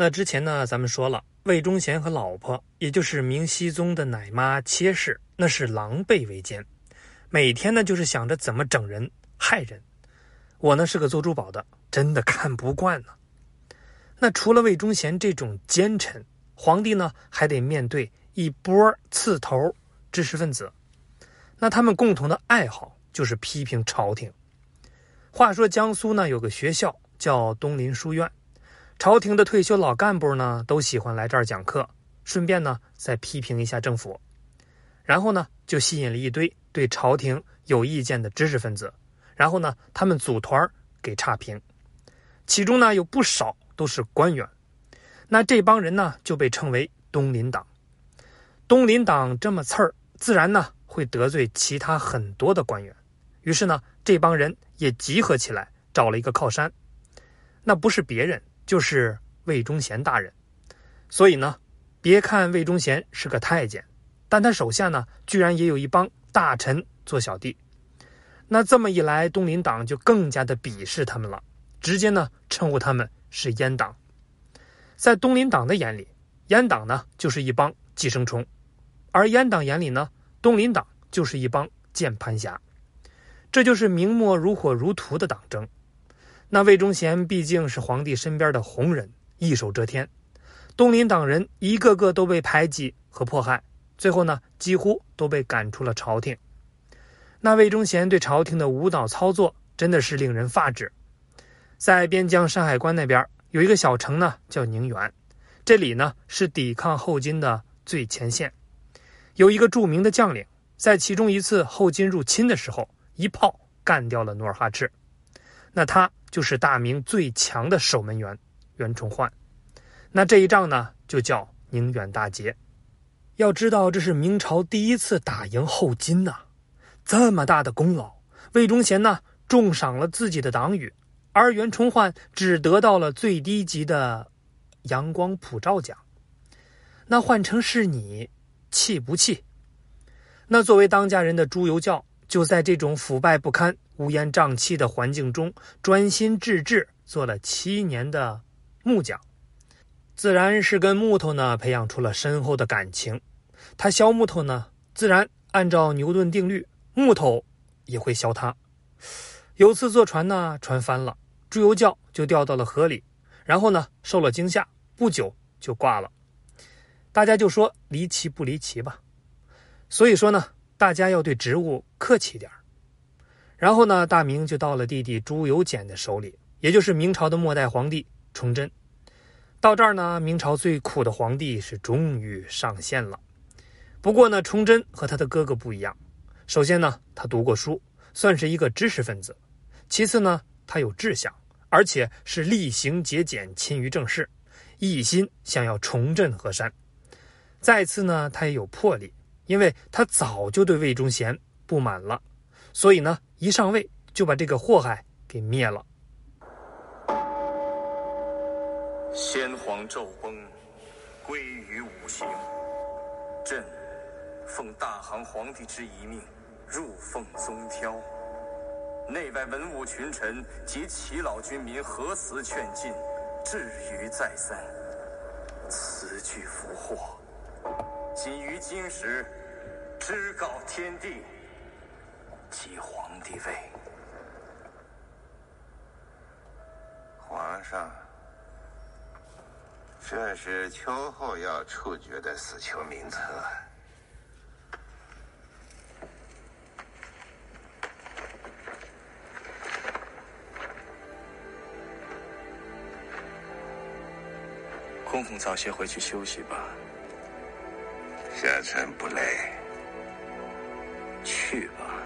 那之前呢，咱们说了，魏忠贤和老婆，也就是明熹宗的奶妈妾氏，那是狼狈为奸，每天呢就是想着怎么整人、害人。我呢是个做珠宝的，真的看不惯呢。那除了魏忠贤这种奸臣，皇帝呢还得面对一波刺头知识分子，那他们共同的爱好就是批评朝廷。话说江苏呢有个学校叫东林书院。朝廷的退休老干部呢，都喜欢来这儿讲课，顺便呢再批评一下政府，然后呢就吸引了一堆对朝廷有意见的知识分子，然后呢他们组团给差评，其中呢有不少都是官员，那这帮人呢就被称为东林党。东林党这么刺儿，自然呢会得罪其他很多的官员，于是呢这帮人也集合起来找了一个靠山，那不是别人。就是魏忠贤大人，所以呢，别看魏忠贤是个太监，但他手下呢，居然也有一帮大臣做小弟。那这么一来，东林党就更加的鄙视他们了，直接呢称呼他们是阉党。在东林党的眼里，阉党呢就是一帮寄生虫，而阉党眼里呢，东林党就是一帮键盘侠。这就是明末如火如荼的党争。那魏忠贤毕竟是皇帝身边的红人，一手遮天，东林党人一个个都被排挤和迫害，最后呢，几乎都被赶出了朝廷。那魏忠贤对朝廷的无脑操作真的是令人发指。在边疆山海关那边有一个小城呢，叫宁远，这里呢是抵抗后金的最前线，有一个著名的将领，在其中一次后金入侵的时候，一炮干掉了努尔哈赤。那他就是大明最强的守门员袁崇焕，那这一仗呢就叫宁远大捷。要知道这是明朝第一次打赢后金呐，这么大的功劳，魏忠贤呢重赏了自己的党羽，而袁崇焕只得到了最低级的阳光普照奖。那换成是你，气不气？那作为当家人的朱由校，就在这种腐败不堪。乌烟瘴气的环境中，专心致志做了七年的木匠，自然是跟木头呢培养出了深厚的感情。他削木头呢，自然按照牛顿定律，木头也会削他。有次坐船呢，船翻了，朱由校就掉到了河里，然后呢受了惊吓，不久就挂了。大家就说离奇不离奇吧。所以说呢，大家要对植物客气点然后呢，大明就到了弟弟朱由检的手里，也就是明朝的末代皇帝崇祯。到这儿呢，明朝最苦的皇帝是终于上线了。不过呢，崇祯和他的哥哥不一样。首先呢，他读过书，算是一个知识分子；其次呢，他有志向，而且是厉行节俭、勤于政事，一心想要重振河山。再次呢，他也有魄力，因为他早就对魏忠贤不满了。所以呢，一上位就把这个祸害给灭了。先皇骤崩，归于五行。朕奉大行皇帝之遗命，入奉宗挑。内外文武群臣及耆老军民何辞劝进，至于再三。此句福祸，仅于今时，知告天地。即皇帝位，皇上，这是秋后要处决的死囚名册。公公早些回去休息吧。下臣不累。去吧。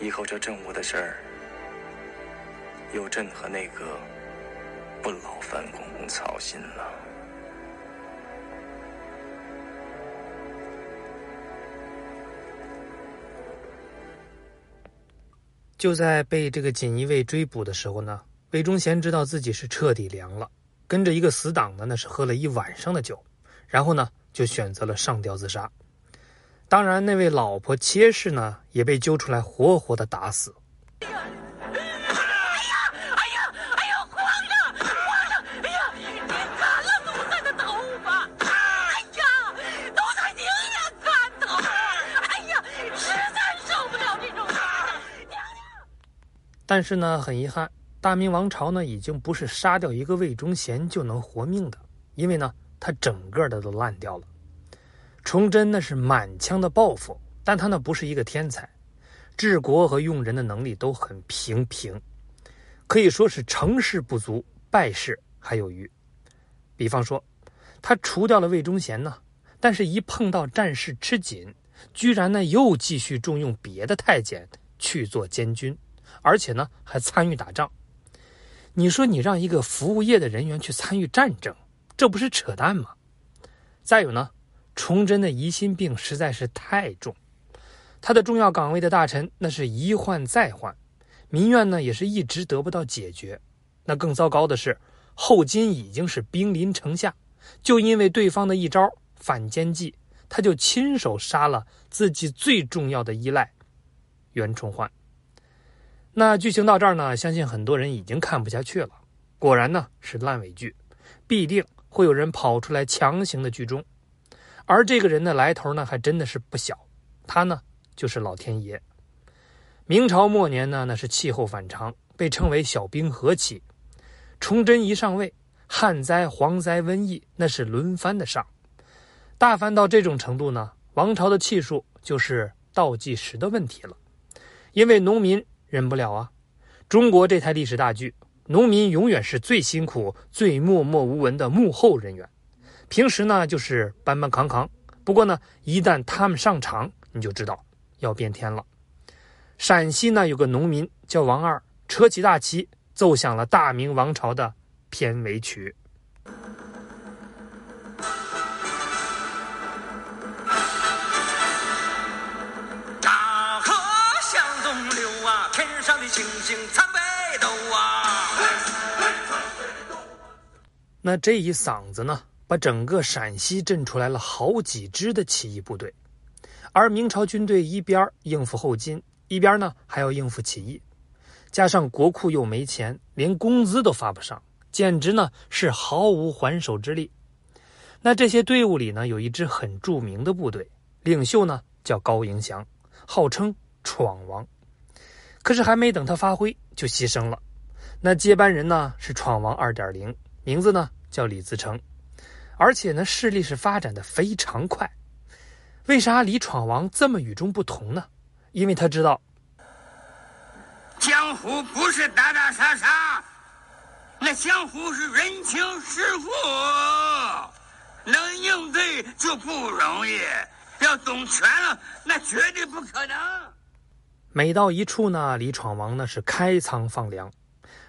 以后这政务的事儿，由朕和内阁不劳烦公公操心了。就在被这个锦衣卫追捕的时候呢，魏忠贤知道自己是彻底凉了，跟着一个死党呢，那是喝了一晚上的酒，然后呢，就选择了上吊自杀。当然，那位老婆妾室呢，也被揪出来，活活的打死。哎呀，哎呀，哎，皇上，皇上，哎呀，你了，奴才的头发？哎呀，奴才宁愿头。哎呀，实在受不了这种。娘娘。但是呢，很遗憾，大明王朝呢，已经不是杀掉一个魏忠贤就能活命的，因为呢。他整个的都烂掉了。崇祯那是满腔的抱负，但他呢不是一个天才，治国和用人的能力都很平平，可以说是成事不足，败事还有余。比方说，他除掉了魏忠贤呢，但是一碰到战事吃紧，居然呢又继续重用别的太监去做监军。而且呢，还参与打仗。你说你让一个服务业的人员去参与战争，这不是扯淡吗？再有呢，崇祯的疑心病实在是太重，他的重要岗位的大臣那是一换再换，民怨呢也是一直得不到解决。那更糟糕的是，后金已经是兵临城下，就因为对方的一招反间计，他就亲手杀了自己最重要的依赖袁崇焕。那剧情到这儿呢，相信很多人已经看不下去了。果然呢是烂尾剧，必定会有人跑出来强行的剧终。而这个人的来头呢，还真的是不小。他呢就是老天爷。明朝末年呢，那是气候反常，被称为小冰河期。崇祯一上位，旱灾、蝗灾、瘟疫那是轮番的上。大凡到这种程度呢，王朝的气数就是倒计时的问题了，因为农民。忍不了啊！中国这台历史大剧，农民永远是最辛苦、最默默无闻的幕后人员。平时呢，就是搬搬扛扛。不过呢，一旦他们上场，你就知道要变天了。陕西呢，有个农民叫王二，扯起大旗，奏响了大明王朝的片尾曲。那这一嗓子呢，把整个陕西震出来了好几支的起义部队，而明朝军队一边应付后金，一边呢还要应付起义，加上国库又没钱，连工资都发不上，简直呢是毫无还手之力。那这些队伍里呢，有一支很著名的部队，领袖呢叫高迎祥，号称“闯王”。可是还没等他发挥，就牺牲了。那接班人呢是闯王二点零，名字呢叫李自成，而且呢势力是发展的非常快。为啥李闯王这么与众不同呢？因为他知道，江湖不是打打杀杀，那江湖是人情世故，能应对就不容易，要懂全了，那绝对不可能。每到一处呢，李闯王呢是开仓放粮，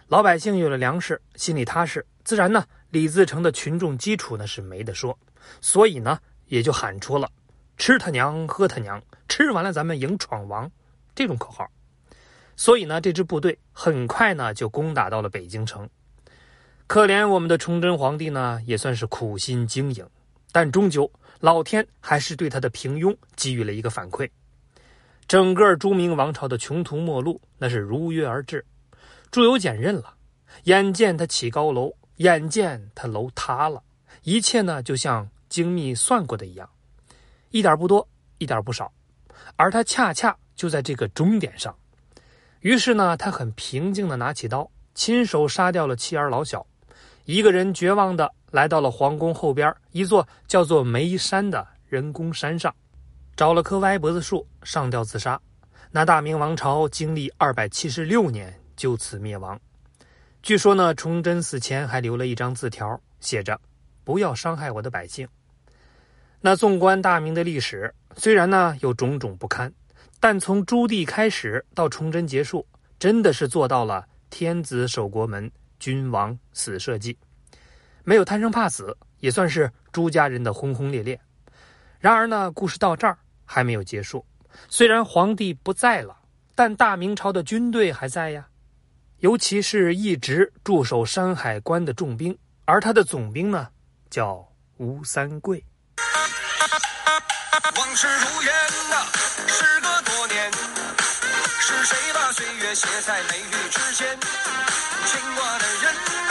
老百姓有了粮食，心里踏实，自然呢，李自成的群众基础呢是没得说，所以呢，也就喊出了“吃他娘，喝他娘，吃完了咱们迎闯王”这种口号。所以呢，这支部队很快呢就攻打到了北京城。可怜我们的崇祯皇帝呢，也算是苦心经营，但终究老天还是对他的平庸给予了一个反馈。整个朱明王朝的穷途末路，那是如约而至。朱由检认了，眼见他起高楼，眼见他楼塌了，一切呢就像精密算过的一样，一点不多，一点不少，而他恰恰就在这个终点上。于是呢，他很平静的拿起刀，亲手杀掉了妻儿老小，一个人绝望的来到了皇宫后边一座叫做梅山的人工山上。找了棵歪脖子树上吊自杀，那大明王朝经历二百七十六年就此灭亡。据说呢，崇祯死前还留了一张字条，写着：“不要伤害我的百姓。”那纵观大明的历史，虽然呢有种种不堪，但从朱棣开始到崇祯结束，真的是做到了天子守国门，君王死社稷，没有贪生怕死，也算是朱家人的轰轰烈烈。然而呢，故事到这儿。还没有结束，虽然皇帝不在了，但大明朝的军队还在呀，尤其是一直驻守山海关的重兵，而他的总兵呢，叫吴三桂。往事如烟呐，时隔多年，是谁把岁月写在眉宇之间？牵挂的人。